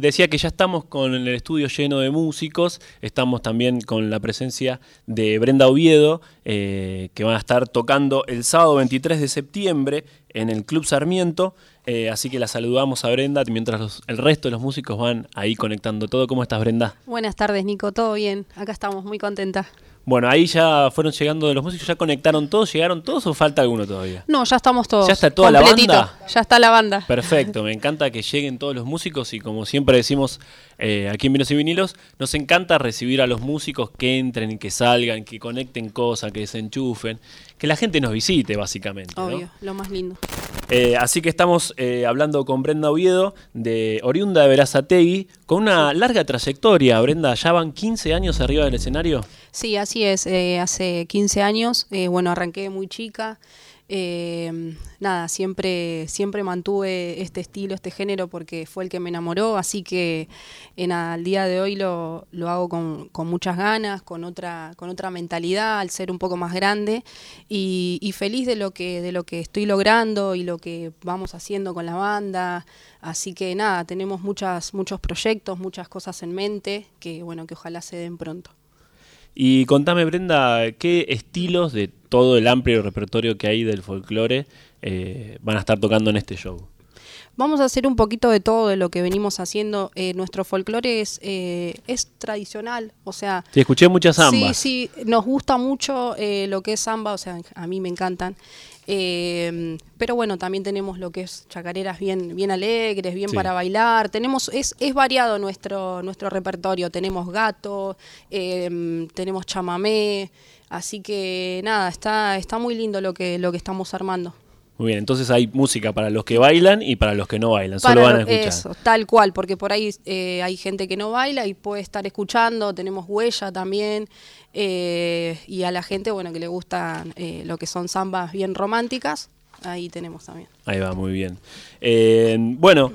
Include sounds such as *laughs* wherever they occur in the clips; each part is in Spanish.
Decía que ya estamos con el estudio lleno de músicos, estamos también con la presencia de Brenda Oviedo, eh, que van a estar tocando el sábado 23 de septiembre en el Club Sarmiento, eh, así que la saludamos a Brenda mientras el resto de los músicos van ahí conectando todo. ¿Cómo estás Brenda? Buenas tardes Nico, todo bien, acá estamos muy contentas. Bueno, ahí ya fueron llegando los músicos, ya conectaron todos, llegaron todos o falta alguno todavía. No, ya estamos todos. ¿Ya está toda la banda? Ya está la banda. Perfecto, me encanta que lleguen todos los músicos y como siempre decimos eh, aquí en Vinos y Vinilos, nos encanta recibir a los músicos que entren y que salgan, que conecten cosas, que se enchufen, que la gente nos visite básicamente. Obvio, lo más lindo. Eh, así que estamos eh, hablando con Brenda Oviedo, de oriunda de Verazategui, con una larga trayectoria. Brenda, ¿ya van 15 años arriba del escenario? Sí, así es. Eh, hace 15 años, bueno, arranqué muy chica. Eh, nada, siempre, siempre mantuve este estilo, este género, porque fue el que me enamoró, así que en, al día de hoy lo, lo hago con, con, muchas ganas, con otra, con otra mentalidad, al ser un poco más grande, y, y, feliz de lo, que, de lo que estoy logrando y lo que vamos haciendo con la banda. Así que nada, tenemos muchas, muchos proyectos, muchas cosas en mente, que bueno, que ojalá se den pronto. Y contame, Brenda, ¿qué estilos de todo el amplio repertorio que hay del folclore eh, van a estar tocando en este show? Vamos a hacer un poquito de todo de lo que venimos haciendo. Eh, nuestro folclore es, eh, es tradicional, o sea... Sí, escuché muchas zambas. Sí, sí, nos gusta mucho lo que es samba, o sea, a mí me encantan. Eh, pero bueno, también tenemos lo que es chacareras bien, bien alegres, bien para bailar. Tenemos, es, es variado nuestro, nuestro repertorio. Tenemos gato, eh, tenemos chamamé. Así que nada, está, está muy lindo lo que, lo que estamos armando. Muy bien, entonces hay música para los que bailan y para los que no bailan, solo van a escuchar. Eso, tal cual, porque por ahí eh, hay gente que no baila y puede estar escuchando, tenemos huella también, eh, y a la gente, bueno, que le gusta eh, lo que son zambas bien románticas, ahí tenemos también. Ahí va, muy bien. bueno,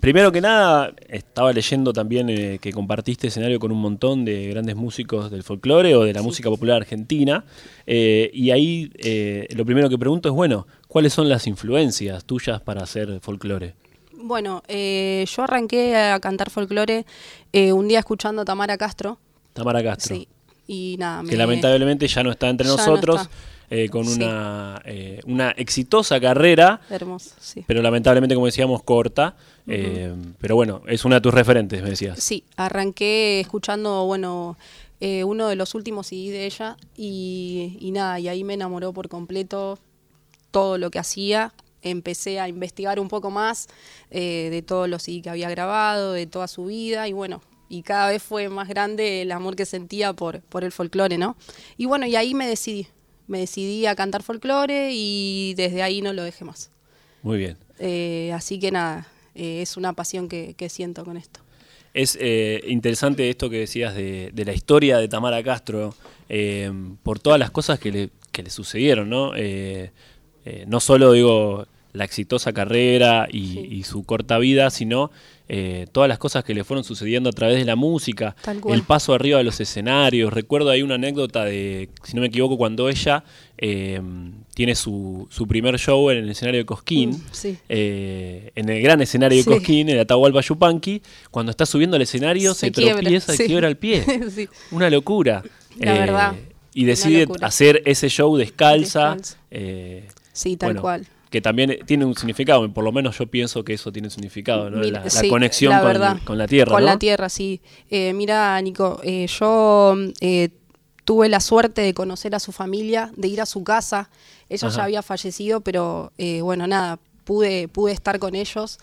Primero que nada, estaba leyendo también eh, que compartiste escenario con un montón de grandes músicos del folclore o de la música popular argentina. Eh, y ahí eh, lo primero que pregunto es, bueno, ¿cuáles son las influencias tuyas para hacer folclore? Bueno, yo arranqué a cantar folclore un día escuchando a Tamara Castro. Tamara Castro. Sí. Y nada, Que lamentablemente ya no está entre nosotros. Eh, con una, eh, una exitosa carrera. Hermoso, sí. Pero lamentablemente, como decíamos, corta. Eh, pero bueno, es una de tus referentes, me decías. Sí, arranqué escuchando, bueno, uno de los últimos CD de ella y, y nada, y ahí me enamoró por completo todo lo que hacía empecé a investigar un poco más de todos los CD que había grabado, de toda su vida y bueno, y cada vez fue más grande el amor que sentía por, por el folclore, ¿no? Y bueno, y ahí me decidí, me decidí a cantar folclore y desde ahí no lo dejé más. Muy bien. Eh, así que nada, eh, es una pasión que, siento con esto. Es eh, interesante esto que decías de, la historia de Tamara Castro, por todas las cosas que le, que le sucedieron, ¿no? No solo digo la exitosa carrera y, su corta vida, sino eh, todas las cosas que le fueron sucediendo a través de la música, el paso arriba de los escenarios. Recuerdo ahí una anécdota de, si no me equivoco, cuando ella eh, tiene su, su, primer show en el escenario de Cosquín, mm, eh, en el gran escenario de Cosquín, en el Atahualpa Yupanqui, cuando está subiendo al escenario se, tropieza y quiebra el pie. *laughs* Una locura. La verdad. Y decide hacer ese show descalza. Sí, tal cual que también tiene un significado, por lo menos yo pienso que eso tiene un significado, ¿no? la, conexión con, la tierra. Con la tierra, sí. Eh, mira, Nico, eh, yo eh, tuve la suerte de conocer a su familia, de ir a su casa. Ella ya había fallecido, pero bueno, nada, pude, pude estar con ellos.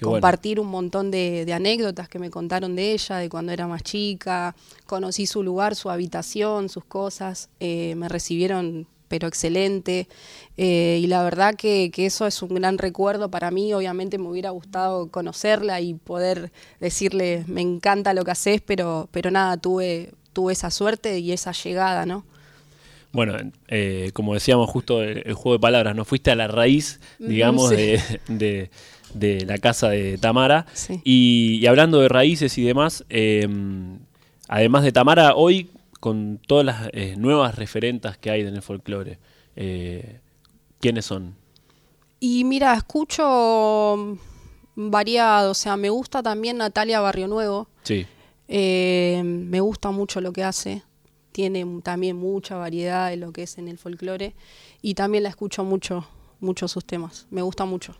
compartir un montón de, de, anécdotas que me contaron de ella, de cuando era más chica, conocí su lugar, su habitación, sus cosas, me recibieron pero excelente. Eh, y la verdad que, eso es un gran recuerdo para mí. Obviamente me hubiera gustado conocerla y poder decirle, me encanta lo que haces, pero, pero nada, tuve, tuve esa suerte y esa llegada, ¿no? Bueno, eh, como decíamos justo el, juego de palabras, no fuiste a la raíz, digamos, de, la casa de Tamara. Y, hablando de raíces y demás, eh, además de Tamara, hoy con todas las eh, nuevas referentas que hay en el folclore, eh, ¿quiénes son? Y mira, escucho variado, o sea, me gusta también Natalia Barrio Nuevo. Sí. Eh, me gusta mucho lo que hace. Tiene también mucha variedad de lo que es en el folclore. Y también la escucho mucho, mucho sus temas. Me gusta mucho.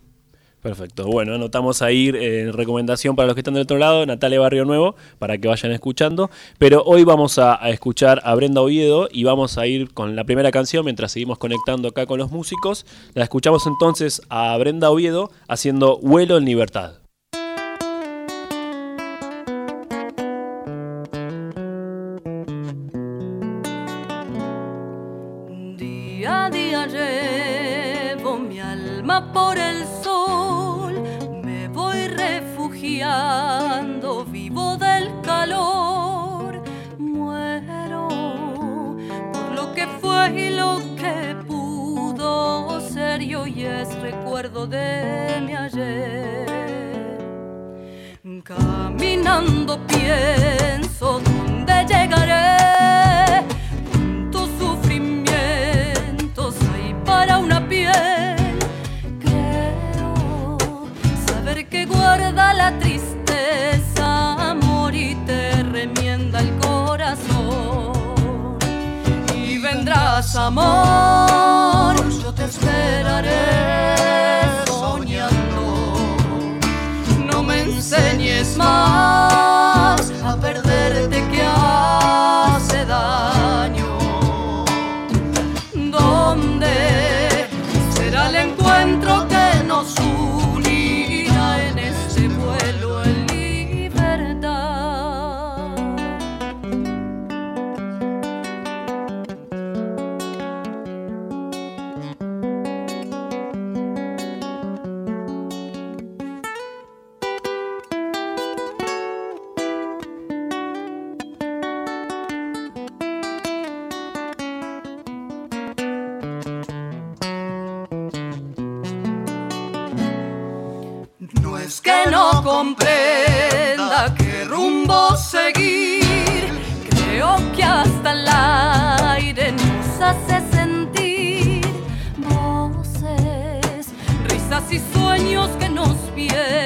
Perfecto. Bueno, anotamos ahí en recomendación para los que están del otro lado, Natalia Barrio Nuevo, para que vayan escuchando. Pero hoy vamos a, a, escuchar a Brenda Oviedo y vamos a ir con la primera canción mientras seguimos conectando acá con los músicos. La escuchamos entonces a Brenda Oviedo haciendo Vuelo en Libertad. Día a día llevo mi alma por es recuerdo de mi ayer. Caminando pienso dónde llegaré. Cuántos sufrimientos hay para una piel. Creo saber que guarda la tristeza, amor y te remienda el corazón. Y vendrás, amor, esperaré soñando no me enseñes más a perderte que hace daño. Comprenda qué rumbo seguir, creo que hasta el aire nos hace sentir voces, risas y sueños que nos vieron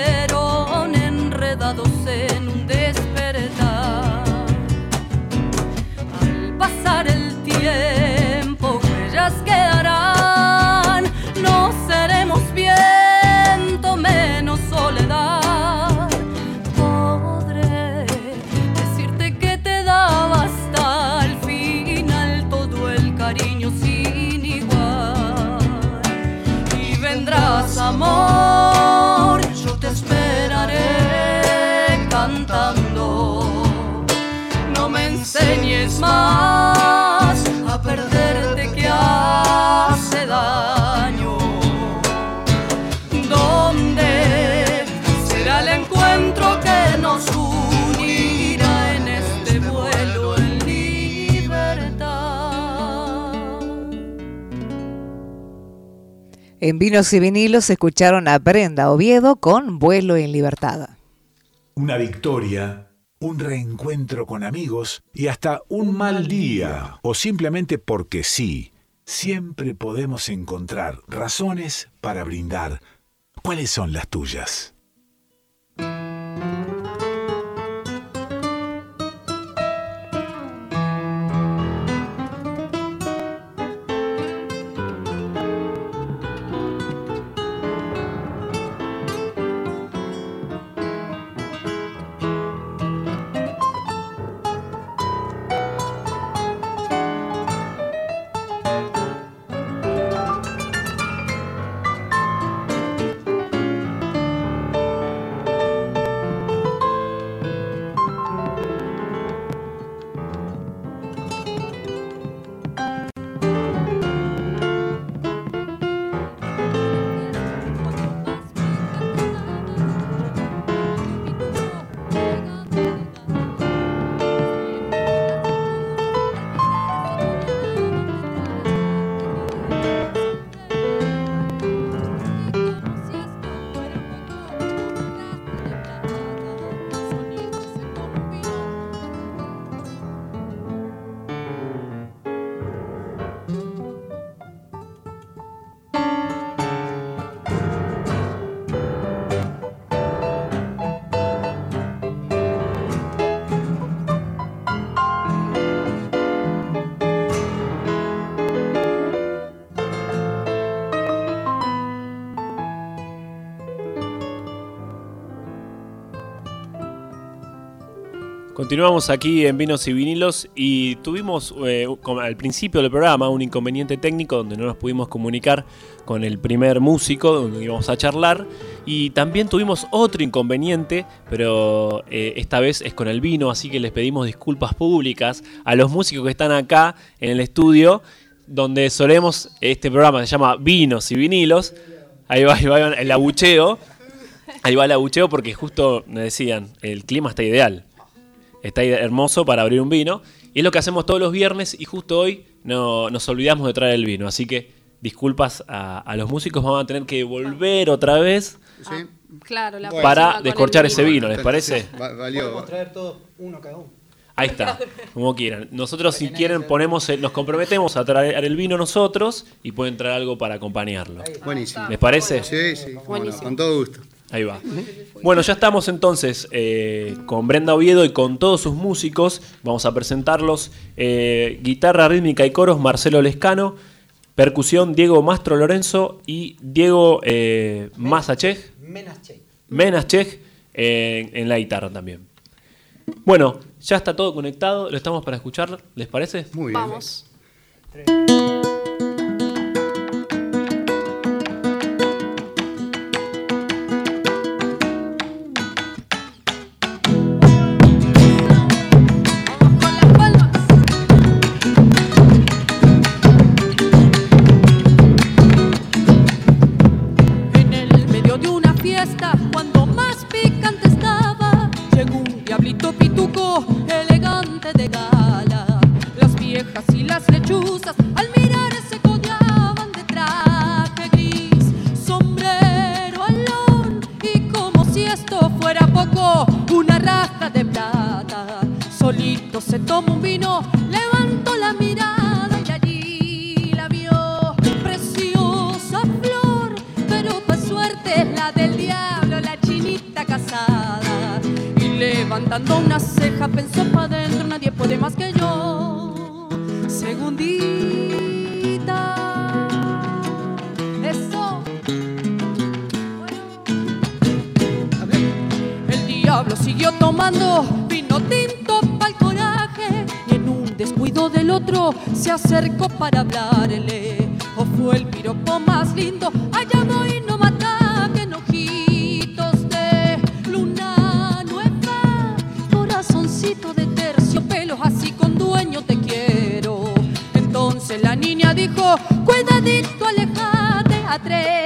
amor, En Vinos y Vinilos escucharon a Brenda Oviedo con Vuelo en Libertad. Una victoria, un reencuentro con amigos y hasta un mal día o simplemente porque sí. Siempre podemos encontrar razones para brindar. ¿Cuáles son las tuyas? Continuamos aquí en Vinos y Vinilos y tuvimos eh, al principio del programa un inconveniente técnico donde no nos pudimos comunicar con el primer músico donde íbamos a charlar y también tuvimos otro inconveniente, pero eh, esta vez es con el vino, así que les pedimos disculpas públicas a los músicos que están acá en el estudio donde solemos, este programa se llama Vinos y Vinilos, ahí va, ahí va el abucheo, ahí va el abucheo porque justo me decían, el clima está ideal está hermoso para abrir un vino. Y es lo que hacemos todos los viernes y justo hoy no, nos olvidamos de traer el vino. Así que disculpas a, los músicos, vamos a tener que volver otra vez para descorchar ese vino, ¿les parece? Podemos traer todos uno cada uno. Ahí está, como quieran. Nosotros si quieren ponemos, nos comprometemos a traer el vino nosotros y pueden traer algo para acompañarlo. Buenísimo. ¿Les parece? Sí, sí, con todo gusto. Ahí va. Bueno, ya estamos entonces eh, con Brenda Oviedo y con todos sus músicos. Vamos a presentarlos. Eh, guitarra rítmica y coros, Marcelo Lescano. Percusión, Diego Mastro Lorenzo y Diego eh, Masachej. Menachej. en la guitarra también. Bueno, ya está todo conectado. Lo estamos para escuchar. ¿Les parece? Muy bien. Vamos. tomando vino tinto para el coraje y en un descuido del otro se acercó para hablarle. O fue el piropo más lindo, allá voy no mata que en ojitos de luna nueva, corazoncito de terciopelos, así con dueño te quiero. Entonces la niña dijo, cuidadito alejate a tres.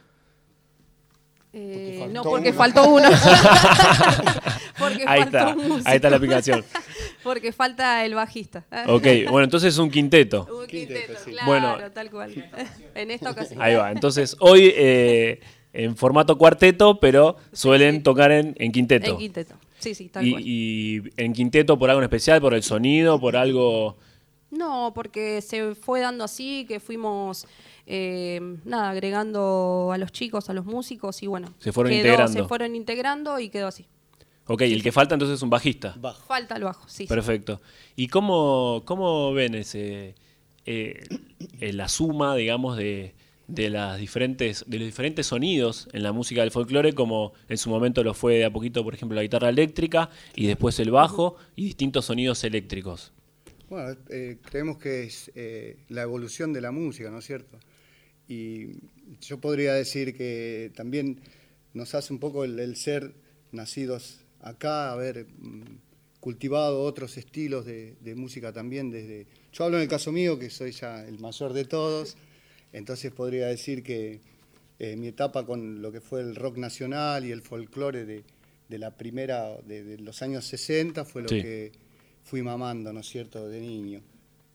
Eh, no, porque faltó uno. *laughs* ahí, está, ahí está la explicación. *laughs* porque falta el bajista. ok, bueno, entonces es un quinteto. Un quinteto, claro, bueno, tal cual. *laughs* en esta ocasión. Ahí va, entonces hoy en formato cuarteto, pero suelen tocar en, en quinteto. En quinteto. Sí, sí, tal y, cual. ¿Y en quinteto por algo especial, por el sonido, por algo...? No, porque se fue dando así, que fuimos, eh, nada, agregando a los chicos, a los músicos y bueno. Se fueron integrando. Se fueron integrando y quedó así. Ok, y el que falta entonces es un bajista. Falta el bajo, sí. Perfecto. ¿Y cómo, cómo ven ese, eh, la suma, digamos, de, de, las diferentes, de los diferentes sonidos en la música del folclore, como en su momento lo fue de a poquito, por ejemplo, la guitarra eléctrica y después el bajo y distintos sonidos eléctricos. Bueno, eh, creemos que es eh, la evolución de la música, ¿no es cierto? Y yo podría decir que también nos hace un poco el, ser nacidos acá, haber mm, cultivado otros estilos de, de música también desde... Yo hablo en el caso mío, que soy ya el mayor de todos, entonces podría decir que eh, mi etapa con lo que fue el rock nacional y el folclore de, la primera, de, los años 60, fue lo que fui mamando, ¿no es cierto?, de niño.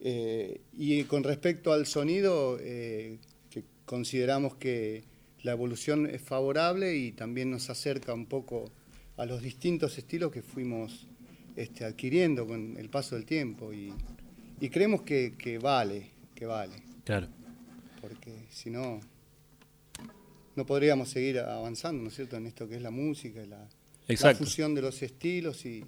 Eh, y con respecto al sonido, eh, consideramos que la evolución es favorable y también nos acerca un poco a los distintos estilos que fuimos este, adquiriendo con el paso del tiempo y, y creemos que, que vale, que vale, Claro. porque si no, no podríamos seguir avanzando, ¿no es cierto?, en esto que es la música, la, la fusión de los estilos y,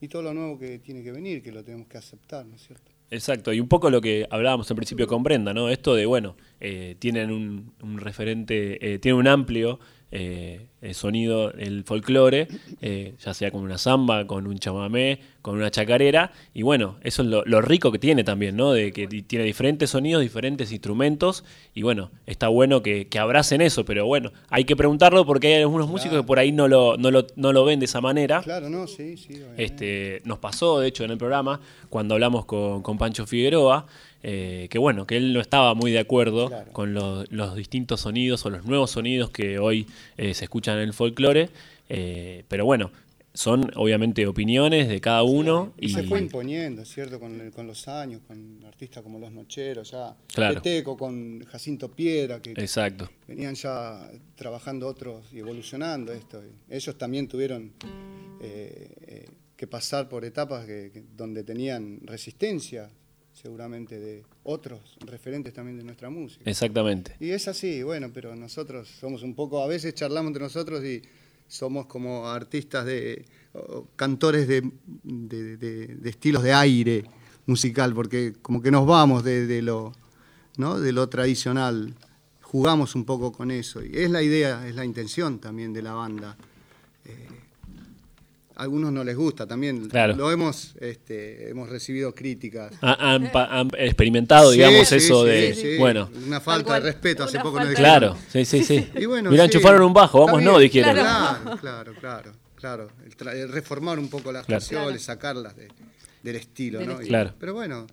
y todo lo nuevo que tiene que venir, que lo tenemos que aceptar, ¿no es cierto? Exacto, y un poco lo que hablábamos al principio con Brenda, ¿no? Esto de, bueno, eh, tienen un, un referente, eh, tienen un amplio eh, eh, sonido, el folclore, eh, ya sea con una samba, con un chamamé, con una chacarera, y bueno, eso es lo, lo rico que tiene también, ¿no? De que ti- tiene diferentes sonidos, diferentes instrumentos, y bueno, está bueno que, que abracen eso, pero bueno, hay que preguntarlo porque hay algunos músicos que por ahí no lo, no lo, no lo ven de esa manera. Claro, no, sí, sí. obviamente. Este, nos pasó, de hecho, en el programa, cuando hablamos con, con Pancho Figueroa, eh, que bueno, que él no estaba muy de acuerdo Claro. con lo- los distintos sonidos o los nuevos sonidos que hoy eh, se escuchan en el folclore. eh, pero bueno, son obviamente opiniones de cada uno. Y Y, se fue imponiendo, ¿cierto? Con, el- con los años, con artistas como Los Nocheros, ya. Claro. Peteco, con Jacinto Piedra, que Exacto, venían ya trabajando otros y evolucionando esto. Ellos también tuvieron eh, que pasar por etapas que- donde tenían resistencia, seguramente, de otros referentes también de nuestra música. exactamente. Y es así, bueno, pero nosotros somos un poco, a veces charlamos entre nosotros y somos como artistas de, cantores de, de- de- de estilos de aire musical, porque como que nos vamos de, de lo, ¿no? de lo tradicional, jugamos un poco con eso. Y es la idea, es la intención también de la banda. Eh, a algunos no les gusta también, Claro. lo hemos, este, hemos recibido críticas. Ha- Han, pa- han experimentado, Sí, digamos, sí, eso sí, de. sí. Bueno, Una falta de respeto, hace poco nos falta dijeron. claro, sí, sí, sí. *laughs* Y bueno, Mirá, sí, enchufaron un bajo, vamos, no, dijeron. Claro, claro, claro, claro. El tra- el reformar un poco las Claro. canciones, sacarlas de- del estilo, Del ¿no? Y- Claro. Pero bueno,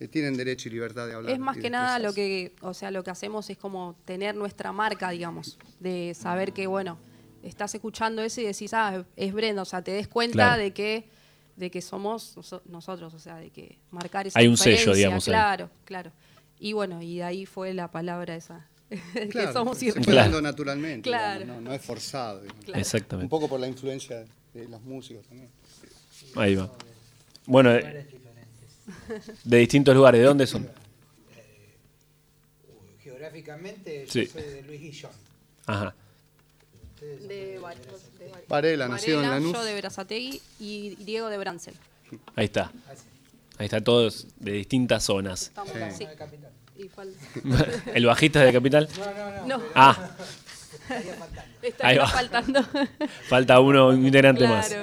eh, tienen derecho y libertad de hablar. Es más que nada lo que, o sea, lo que hacemos es como tener nuestra marca, digamos, de saber que, bueno, estás escuchando eso y decís, ah, es Brenda, o sea, te des cuenta Claro. de que de que somos noso- nosotros, o sea, de que marcar esa Hay un sello, digamos, ahí. Claro, claro. Y bueno, y de ahí fue la palabra esa, *laughs* que Claro, somos se fue dando naturalmente, Claro. digamos, no, no es forzado. Claro. Un Exactamente. poco por la influencia de los músicos también. Ahí va. Bueno, eh, de distintos lugares, ¿de dónde son? Geográficamente yo Sí. soy de Luis Guillón. Ajá. De, Var- de Var- Varela, nacido en Varela, Lanús. yo de Berazategui y Diego de Brancel. Ahí está. Ahí está todos de distintas zonas. Estamos Sí. así. *laughs* ¿El bajista de Capital? No, no, no. No, Ah, está ahí va. faltando. falta uno, un integrante más.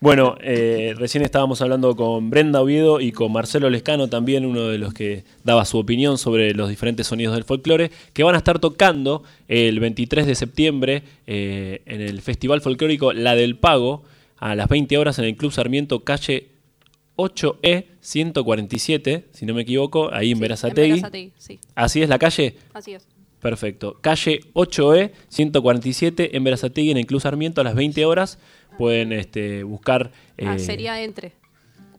Bueno, eh, recién estábamos hablando con Brenda Oviedo y con Marcelo Lescano, también uno de los que daba su opinión sobre los diferentes sonidos del folclore, que van a estar tocando el 23 de septiembre eh, en el Festival Folclórico La del Pago, a las 20 horas en el Club Sarmiento, calle 8E 147, si no me equivoco, ahí en Sí. Berazategui, sí, ¿Así es la calle? así es. Perfecto. Calle 8E 147 en Berazategui, en el Club Sarmiento, a las 20 horas. Pueden este, buscar. Ah, eh, sería entre.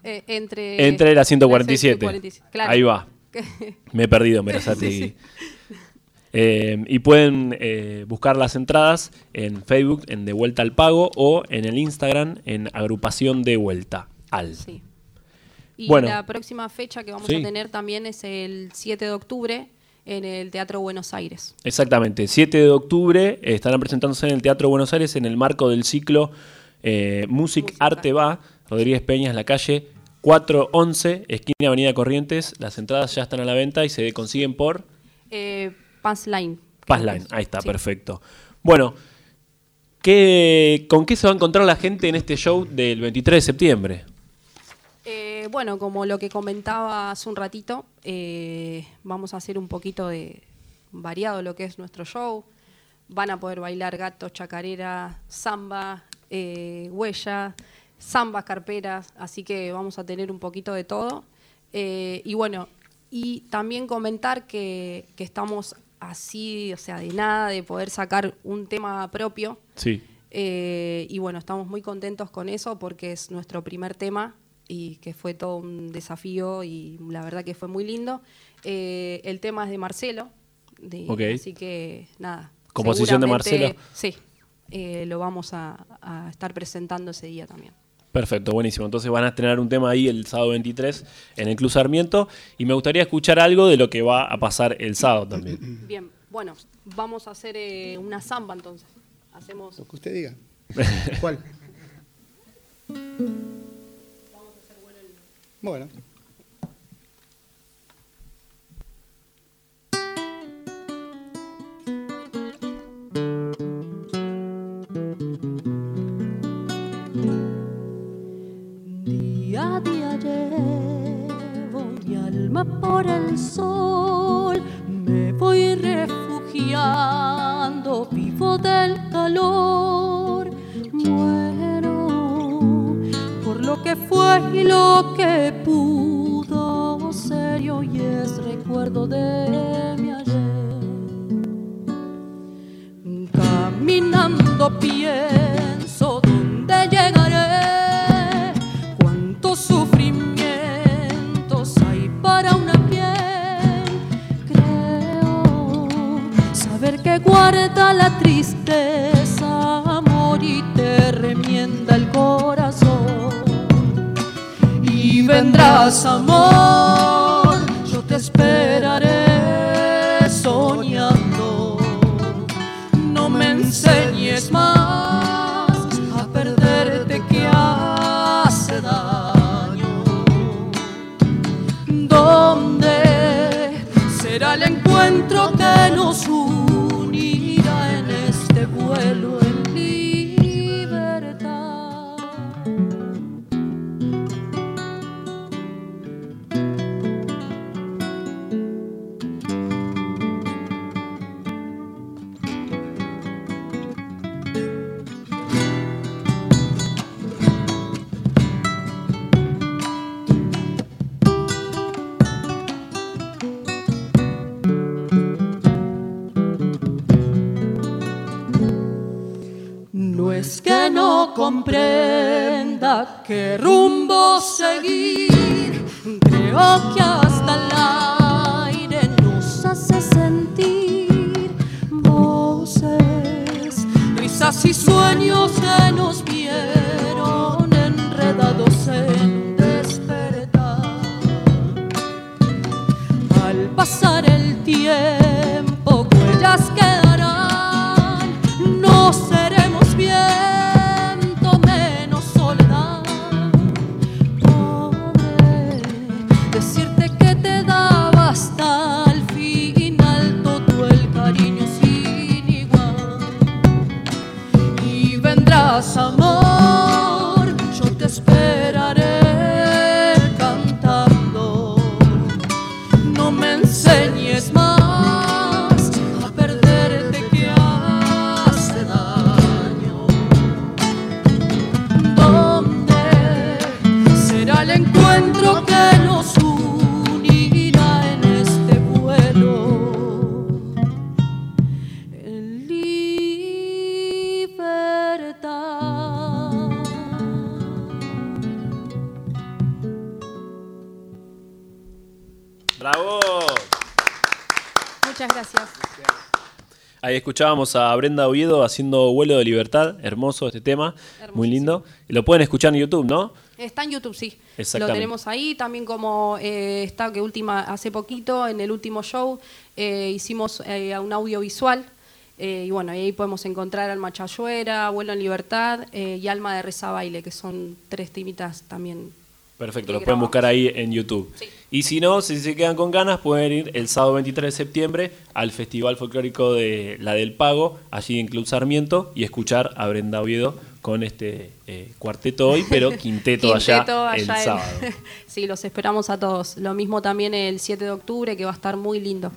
eh, entre, entre la 147. 147, claro. Ahí va. *laughs* Me he perdido en Berazategui. Eh, y pueden eh, buscar las entradas en Facebook en De Vuelta al Pago o en el Instagram en Agrupación de Vuelta al. Sí. Y Bueno. la próxima fecha que vamos Sí. a tener también es el 7 de octubre en el Teatro Buenos Aires. Exactamente, 7 de octubre eh, estarán presentándose en el Teatro Buenos Aires en el marco del ciclo eh, Music. Arte Va, Rodríguez Peñas, la calle 411, esquina Avenida Corrientes. Las entradas ya están a la venta y se consiguen por Eh, Pass Line. Passline. Ahí está, Sí. perfecto. Bueno, ¿qué, ¿con qué se va a encontrar la gente en este show del 23 de septiembre? Bueno, como lo que comentaba hace un ratito, eh, vamos a hacer un poquito de variado lo que es nuestro show. Van a poder bailar gato, chacarera, samba, eh, huella, zambas carperas, así que vamos a tener un poquito de todo. Eh, y bueno, y también comentar que, que estamos así, o sea, de nada, de poder sacar un tema propio. Sí. Y bueno, estamos muy contentos con eso porque es nuestro primer tema y que fue todo un desafío y la verdad que fue muy lindo. Eh, el tema es de Marcelo, de- Ok. así que nada. Composición de Marcelo. Sí, eh, lo vamos a, a estar presentando ese día también. Perfecto, buenísimo. Entonces van a estrenar un tema ahí el sábado 23 en el Club Sarmiento y me gustaría escuchar algo de lo que va a pasar el sábado también. *clears throat* Bien, bueno, vamos a hacer eh, una samba entonces. Hacemos. Lo que usted diga. *laughs* ¿Cuál? Bueno. Y sueños que nos escuchábamos a Brenda Oviedo haciendo Vuelo de Libertad, hermoso este tema, muy lindo. Lo pueden escuchar en YouTube, ¿no? Está en YouTube, sí. Lo tenemos ahí, también como eh, está que última, hace poquito, en el último show, eh, hicimos eh, un audiovisual. eh, y bueno, ahí podemos encontrar Alma Chayuera, Vuelo en Libertad eh, y Alma de Reza Baile, que son tres timitas también. Perfecto, que lo pueden buscar ahí en YouTube. Sí. Y si no, si se quedan con ganas, pueden ir el sábado 23 de septiembre al Festival Folclórico de La del Pago, allí en Club Sarmiento, y escuchar a Brenda Oviedo con este eh, cuarteto hoy, pero *laughs* quinteto, allá, Quinteto el allá en- sábado. *laughs* sí, los esperamos a todos. Lo mismo también el 7 de octubre, que va a estar muy lindo.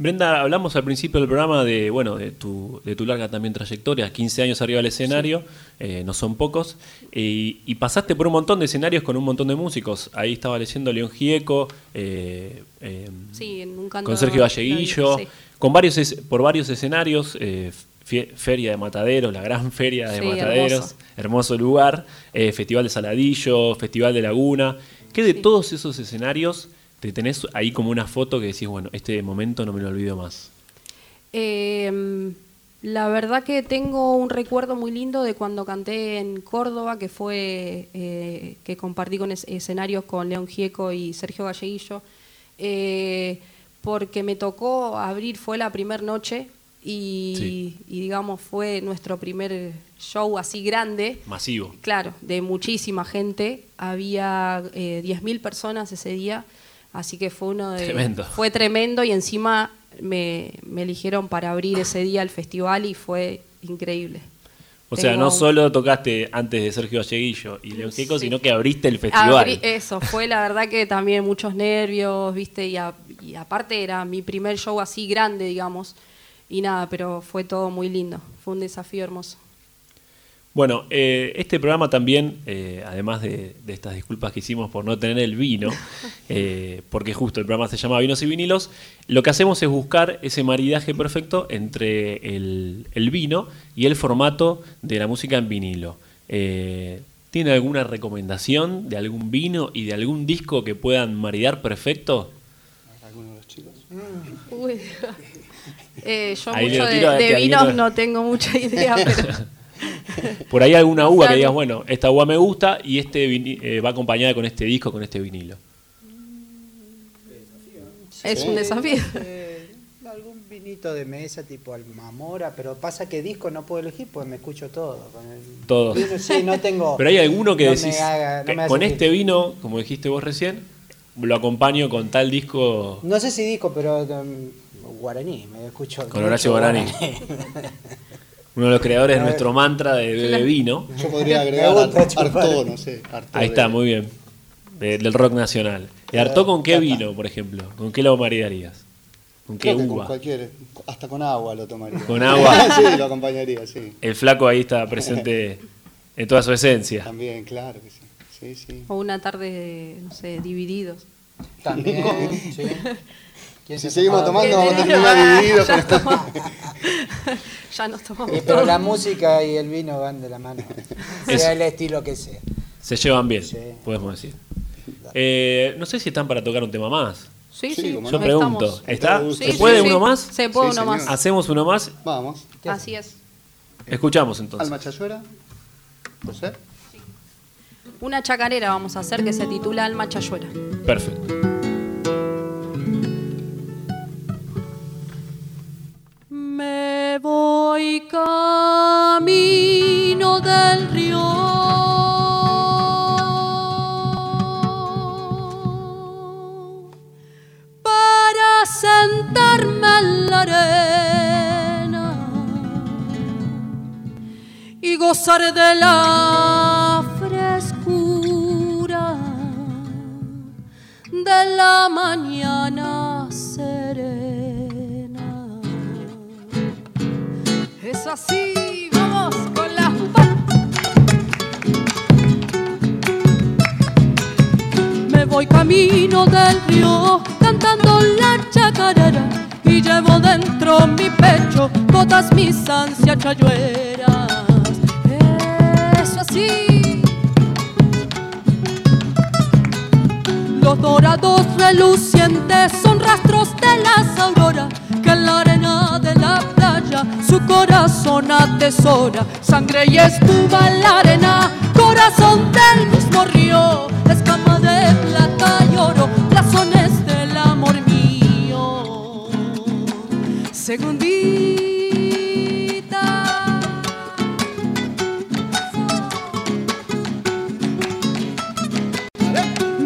Brenda, hablamos al principio del programa de, bueno, de tu, de tu larga también trayectoria, 15 años arriba del escenario, eh, no son pocos, y, y pasaste por un montón de escenarios con un montón de músicos. Ahí estaba leyendo León Gieco, eh, eh, Sí, en un canto con Sergio Valleguillo, sí. con varios es- por varios escenarios, eh, fie- Feria de Mataderos, la gran Feria de Mataderos, hermoso, hermoso. lugar, eh, Festival de Saladillo, Festival de Laguna. ¿Qué de todos esos escenarios te tenés ahí como una foto que decís, bueno, este momento no me lo olvido más? Eh, La verdad que tengo un recuerdo muy lindo de cuando canté en Córdoba, que fue eh, que compartí con es- escenarios con León Gieco y Sergio Galleguillo, eh, porque me tocó abrir, fue la primera noche y, Sí. y, digamos fue nuestro primer show así grande. Masivo. Claro, de muchísima gente. Había eh, 10.000 personas ese día, así que fue uno de... Tremendo. Fue tremendo y encima me, me eligieron para abrir ese día el festival y fue increíble. O sea, no un- solo tocaste antes de Sergio Galleguillo y León Gieco, sino que abriste el festival. Abrí- eso, fue la verdad que también muchos nervios, viste, y, a- y aparte era mi primer show así grande, digamos, y nada, pero fue todo muy lindo, fue un desafío hermoso. Bueno, eh, este programa también, eh, además de, de estas disculpas que hicimos por no tener el vino, *laughs* eh, porque justo el programa se llama Vinos y Vinilos, lo que hacemos es buscar ese maridaje perfecto entre el, el vino y el formato de la música en vinilo. Eh, ¿Tiene alguna recomendación de algún vino y de algún disco que puedan maridar perfecto? ¿Alguno de los chicos? Uy. *laughs* Eh, yo Ahí mucho de, de vinos no tengo mucha idea, pero... *laughs* Por ahí alguna uva que digas, bueno, esta uva me gusta y este vini- eh, va acompañada con este disco, con este vinilo. Es un desafío. Eh, algún vinito de mesa tipo Almamora, pero pasa que disco no puedo elegir pues me escucho todo. Con el Todos. vino, sí, no tengo. *laughs* Pero hay alguno que no me decís, haga- no que me hace con sentir- este vino, como dijiste vos recién, lo acompaño con tal disco. No sé si disco, pero um, guaraní, me escucho. Con Horacio mucho Guaraní. Uno de los creadores de nuestro mantra de, de vino. Yo podría agregar gusta Ar- chupar. Artaud, no sé. Artaud Ahí está, de- muy bien. De- del rock nacional. ¿Y hartó con qué vino, por ejemplo? ¿Con qué lo maridarías? ¿Con qué Creo que con uva? cualquier, hasta con agua lo tomaría. ¿Con agua? *laughs* sí, lo acompañaría, sí. El flaco ahí está presente en toda su esencia. También, claro que sí. Sí, sí. O una tarde, no sé, divididos. También, *laughs* sí. ¿Quién Si se seguimos tomando, vamos a terminar divididos. ya, tomamos. *laughs* ya nos tomamos Eh, pero todo. la música y el vino van de la mano. *laughs* Es- Sea el estilo que sea. Se llevan bien, Sí. podemos decir. Eh, no sé si están para tocar un tema más. Sí, Sí, Yo no. pregunto, estamos. ¿está? Sí, ¿Se sí, puede sí. uno más? Se puede Sí, uno más. Hacemos uno más. Vamos. Así es. Escuchamos entonces. Alma Chayuera. José. Una chacarera vamos a hacer que se titula Alma Chayuera. Perfecto. Camino del río. Para sentarme en la arena y gozar de la frescura de la mañana así, con las Me voy camino del río cantando la chacarera y llevo dentro mi pecho todas mis ansias chayueras. Es así. Los dorados relucientes son rastros de las auroras que en la arena la su corazón atesora. Sangre y espuma en la arena, corazón del mismo río, escama de plata y oro, blasones del amor mío. Segundita.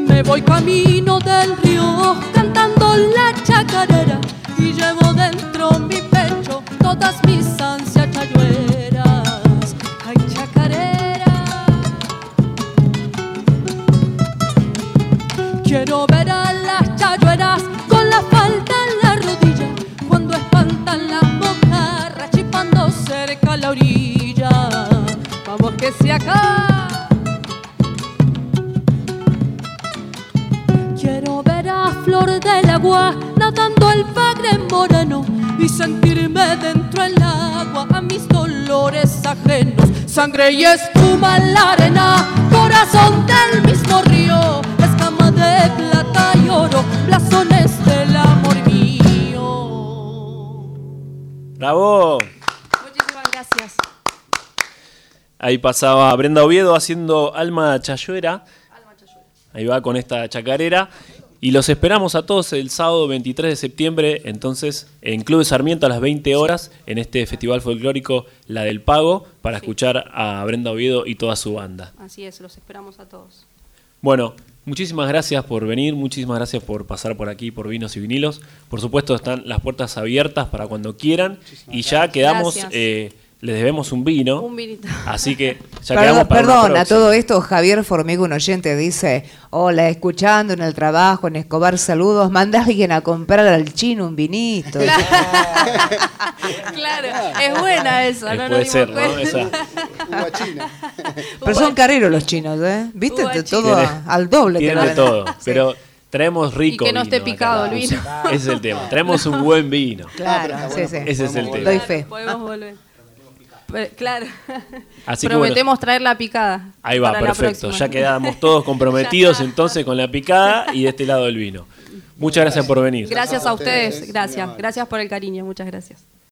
Me voy camino del río cantando la chacarera y llevo dentro mi pecho todas mis ansias chayueras. sangre y espuma en la arena, corazón del mismo río, escama de plata y oro, blasones del amor mío. ¡Bravo! Muchísimas gracias. Ahí pasaba Brenda Oviedo haciendo Alma Chayuera. Alma Chayuera. Ahí va con esta chacarera. Y los esperamos a todos el sábado 23 de septiembre, entonces, en Club de Sarmiento a las 20 horas, en este festival folclórico La del Pago, para escuchar a Brenda Oviedo y toda su banda. Así es, los esperamos a todos. Bueno, muchísimas gracias por venir, muchísimas gracias por pasar por aquí, por Vinos y Vinilos. Por supuesto, están las puertas abiertas para cuando quieran. Y ya quedamos, Gracias. eh, les debemos un vino. Un vinito. Así que ya Perdón, *laughs* quedamos para perdón, a todo esto Javier Formiga, un oyente, dice, hola, escuchando en el trabajo, en Escobar, saludos, manda a alguien a comprar al chino un vinito. claro, *laughs* es buena esa, Eh, no puede ser, ¿no? Esa- Uva china. *laughs* Pero son careros los chinos, ¿eh? ¿Viste? De todo a- al doble. Tienen de todo, Sí. pero traemos rico Y que no esté vino acá. picado el vino. Ese es el tema. Traemos un buen vino. Claro, Ah, sí, sí. Ese es el tema. Doy fe. Podemos volver. Pero, claro. *laughs* Así que Prometemos traer la picada. Ahí va, perfecto. Ya quedamos todos comprometidos *laughs* entonces con la picada y de este lado el vino. Muchas gracias por venir. Gracias a ustedes, gracias. Gracias por el cariño, muchas gracias.